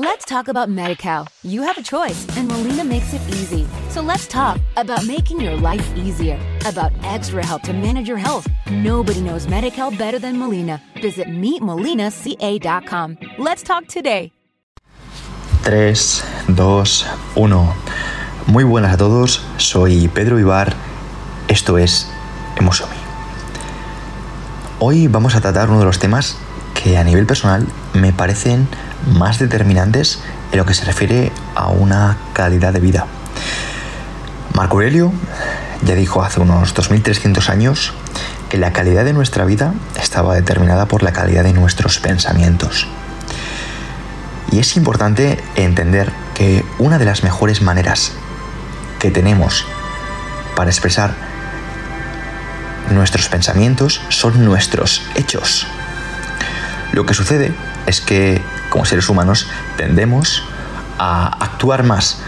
Let's talk about MediCal. You have a choice, and Molina makes it easy. So let's talk about making your life easier, about extra help to manage your health. Nobody knows MediCal better than Molina. Visit meetmolinaca.com. Let's talk today. 3, 2, 1. Muy buenas a todos, soy Pedro Ibar, esto es Emosomi. Hoy vamos a tratar uno de los temas que a nivel personal me parecen más determinantes en lo que se refiere a una calidad de vida. Marco Aurelio ya dijo hace unos 2300 años que la calidad de nuestra vida estaba determinada por la calidad de nuestros pensamientos. Y es importante entender que una de las mejores maneras que tenemos para expresar nuestros pensamientos son nuestros hechos. Lo que sucede es que como seres humanos tendemos a actuar más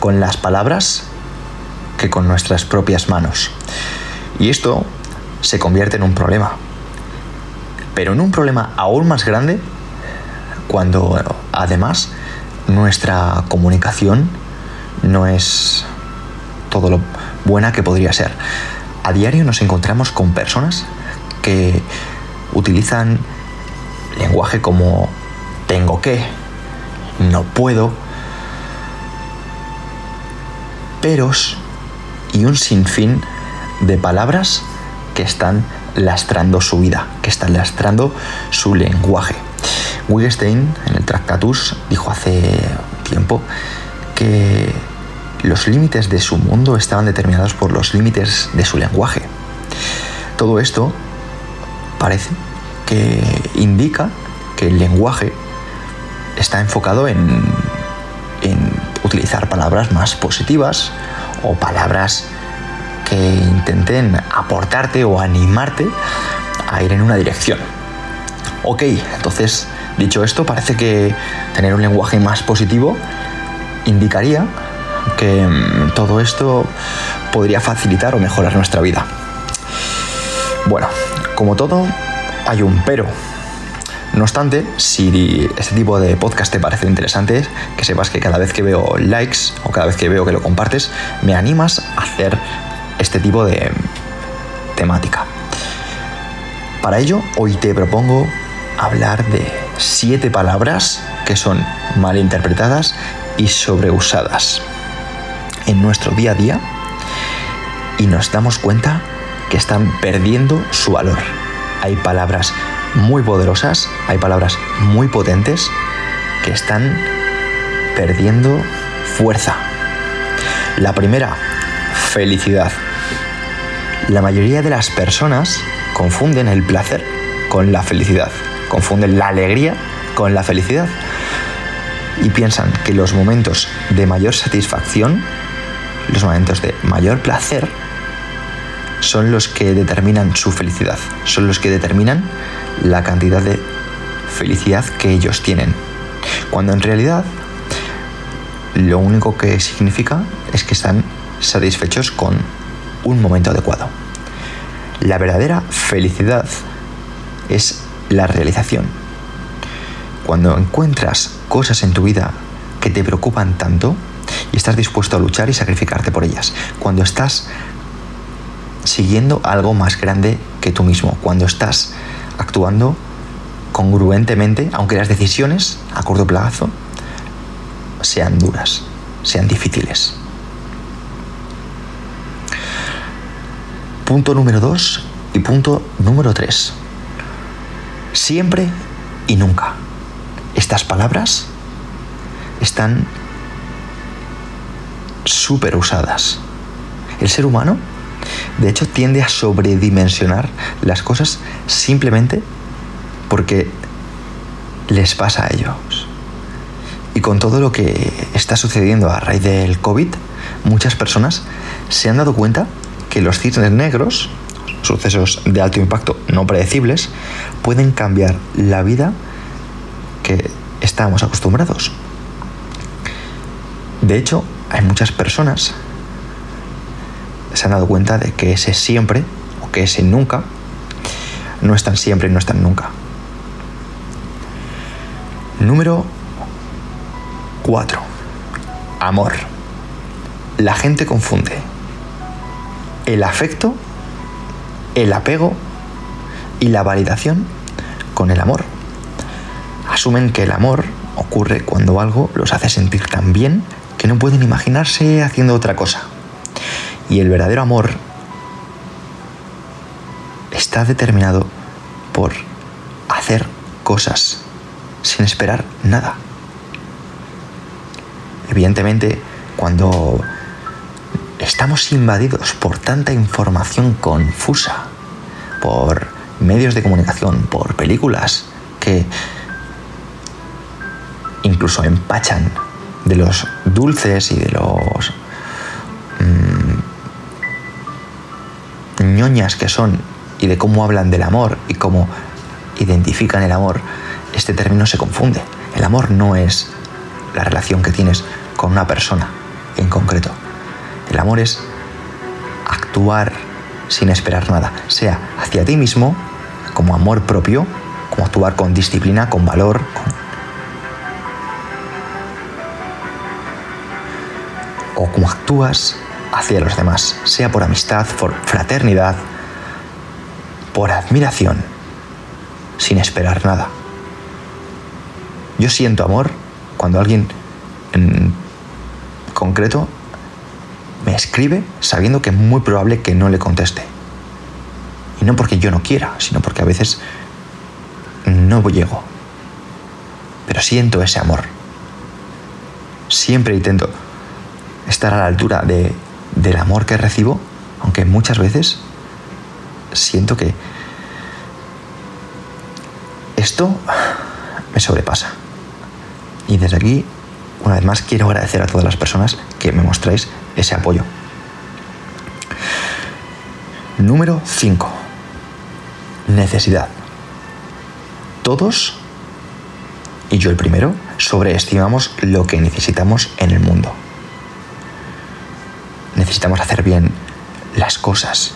con las palabras que con nuestras propias manos. Y esto se convierte en un problema. Pero en un problema aún más grande cuando además nuestra comunicación no es todo lo buena que podría ser. A diario nos encontramos con personas que utilizan lenguaje como tengo que, no puedo, peros y un sinfín de palabras que están lastrando su vida, que están lastrando su lenguaje. Wittgenstein en el Tractatus dijo hace tiempo que los límites de su mundo estaban determinados por los límites de su lenguaje. Todo esto parece que indica que el lenguaje está enfocado en, utilizar palabras más positivas o palabras que intenten aportarte o animarte a ir en una dirección. Ok, entonces, dicho esto, parece que tener un lenguaje más positivo indicaría que mm, todo esto podría facilitar o mejorar nuestra vida. Bueno, como todo, hay un pero. No obstante, si este tipo de podcast te parece interesante, que sepas que cada vez que veo likes o cada vez que veo que lo compartes, me animas a hacer este tipo de temática. Para ello, hoy te propongo hablar de siete palabras que son mal interpretadas y sobreusadas en nuestro día a día y nos damos cuenta que están perdiendo su valor. Hay palabras muy poderosas, hay palabras muy potentes que están perdiendo fuerza. La primera, felicidad. La mayoría de las personas confunden el placer con la felicidad, confunden la alegría con la felicidad y piensan que los momentos de mayor satisfacción, los momentos de mayor placer, son los que determinan su felicidad, son los que determinan la cantidad de felicidad que ellos tienen. Cuando en realidad lo único que significa es que están satisfechos con un momento adecuado. La verdadera felicidad es la realización. Cuando encuentras cosas en tu vida que te preocupan tanto y estás dispuesto a luchar y sacrificarte por ellas. Cuando estás siguiendo algo más grande que tú mismo. Cuando estás actuando congruentemente, aunque las decisiones a corto plazo sean duras, sean difíciles. Punto número dos y punto número tres. Siempre y nunca. Estas palabras están súper usadas. El ser humano de hecho, tiende a sobredimensionar las cosas simplemente porque les pasa a ellos. Y con todo lo que está sucediendo a raíz del COVID, muchas personas se han dado cuenta que los cisnes negros, sucesos de alto impacto no predecibles, pueden cambiar la vida que estábamos acostumbrados. De hecho, hay muchas personas se han dado cuenta de que ese siempre o que ese nunca no están siempre y no están nunca. Número 4. Amor. La gente confunde el afecto, el apego y la validación con el amor. Asumen que el amor ocurre cuando algo los hace sentir tan bien que no pueden imaginarse haciendo otra cosa. Y el verdadero amor está determinado por hacer cosas sin esperar nada. Evidentemente, cuando estamos invadidos por tanta información confusa, por medios de comunicación, por películas que incluso empachan de los dulces y de los que son y de cómo hablan del amor y cómo identifican el amor, este término se confunde. El amor no es la relación que tienes con una persona en concreto. El amor es actuar sin esperar nada, sea hacia ti mismo, como amor propio, como actuar con disciplina, con valor, o como actúas hacia los demás, sea por amistad, por fraternidad, por admiración, sin esperar nada. Yo siento amor cuando alguien en concreto me escribe sabiendo que es muy probable que no le conteste. Y no porque yo no quiera, sino porque a veces no llego. Pero siento ese amor. Siempre intento estar a la altura de, del amor que recibo, aunque muchas veces siento que esto me sobrepasa. Y desde aquí, una vez más, quiero agradecer a todas las personas que me mostráis ese apoyo. Número 5. Necesidad. Todos, y yo el primero, sobreestimamos lo que necesitamos en el mundo. Necesitamos hacer bien las cosas.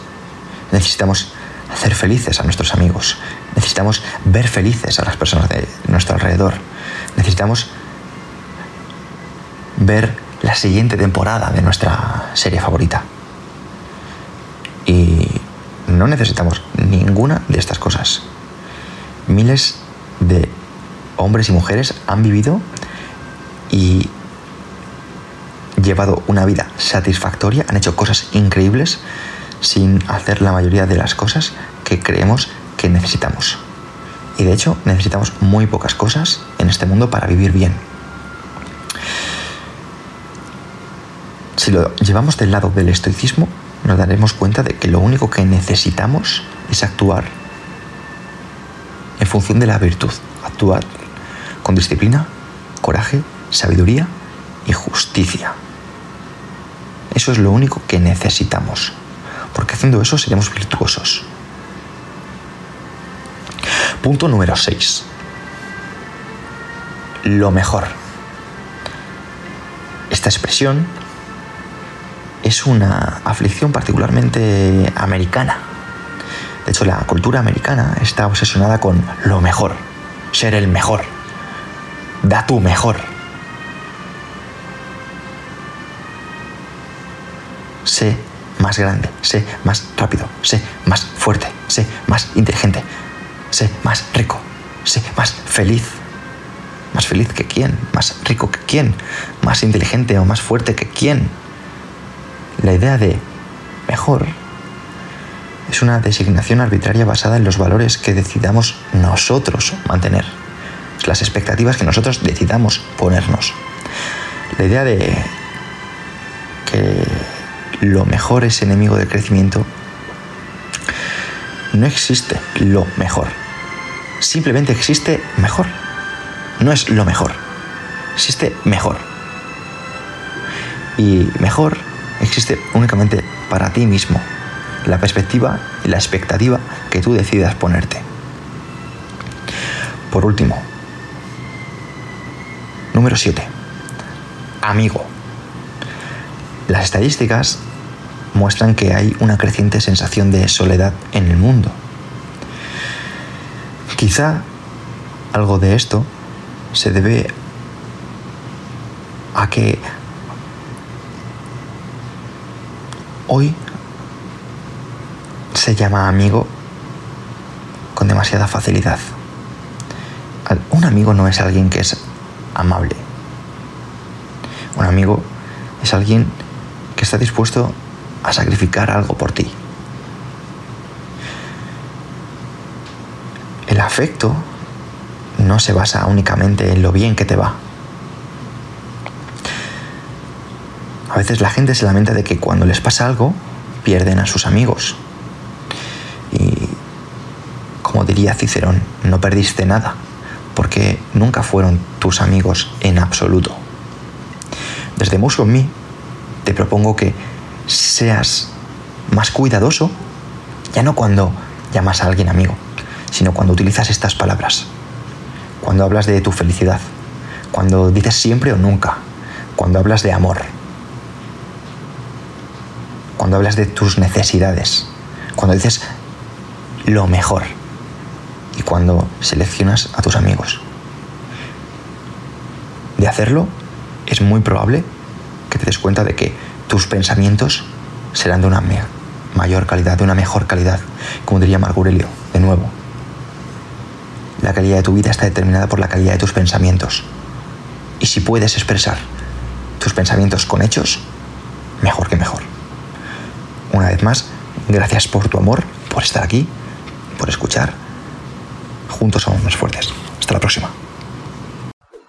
Necesitamos hacer felices a nuestros amigos. Necesitamos ver felices a las personas de nuestro alrededor. Necesitamos ver la siguiente temporada de nuestra serie favorita. Y no necesitamos ninguna de estas cosas. Miles de hombres y mujeres han vivido y llevado una vida satisfactoria, han hecho cosas increíbles sin hacer la mayoría de las cosas que creemos que necesitamos. Y de hecho necesitamos muy pocas cosas en este mundo para vivir bien. Si lo llevamos del lado del estoicismo, nos daremos cuenta de que lo único que necesitamos es actuar en función de la virtud, actuar con disciplina, coraje, sabiduría y justicia. Eso es lo único que necesitamos, porque haciendo eso seremos virtuosos. Punto número 6. Lo mejor. Esta expresión es una aflicción particularmente americana. De hecho, la cultura americana está obsesionada con lo mejor, ser el mejor, da tu mejor. Sé más grande, sé más rápido, sé más fuerte, sé más inteligente, sé más rico, sé más feliz. Más feliz que quién, más rico que quién, más inteligente o más fuerte que quién. La idea de mejor es una designación arbitraria basada en los valores que decidamos nosotros mantener, las expectativas que nosotros decidamos ponernos. La idea de que lo mejor es enemigo del crecimiento, no existe lo mejor. Simplemente existe mejor. No es lo mejor. Existe mejor. Y mejor existe únicamente para ti mismo, la perspectiva y la expectativa que tú decidas ponerte. Por último, número 7. Amigo. Las estadísticas muestran que hay una creciente sensación de soledad en el mundo. Quizá algo de esto se debe a que hoy se llama amigo con demasiada facilidad. Un amigo no es alguien que es amable. Un amigo es alguien que está dispuesto a sacrificar algo por ti. El afecto no se basa únicamente en lo bien que te va. A veces la gente se lamenta de que cuando les pasa algo, pierden a sus amigos. Y, como diría Cicerón, no perdiste nada, porque nunca fueron tus amigos en absoluto. Desde Mouse Me te propongo que seas más cuidadoso, ya no cuando llamas a alguien amigo, sino cuando utilizas estas palabras, cuando hablas de tu felicidad, cuando dices siempre o nunca, cuando hablas de amor, cuando hablas de tus necesidades, cuando dices lo mejor y cuando seleccionas a tus amigos. De hacerlo, es muy probable que te des cuenta de que tus pensamientos serán de una mayor calidad, de una mejor calidad, como diría Marco Aurelio, de nuevo. La calidad de tu vida está determinada por la calidad de tus pensamientos. Y si puedes expresar tus pensamientos con hechos, mejor que mejor. Una vez más, gracias por tu amor, por estar aquí, por escuchar. Juntos somos más fuertes. Hasta la próxima.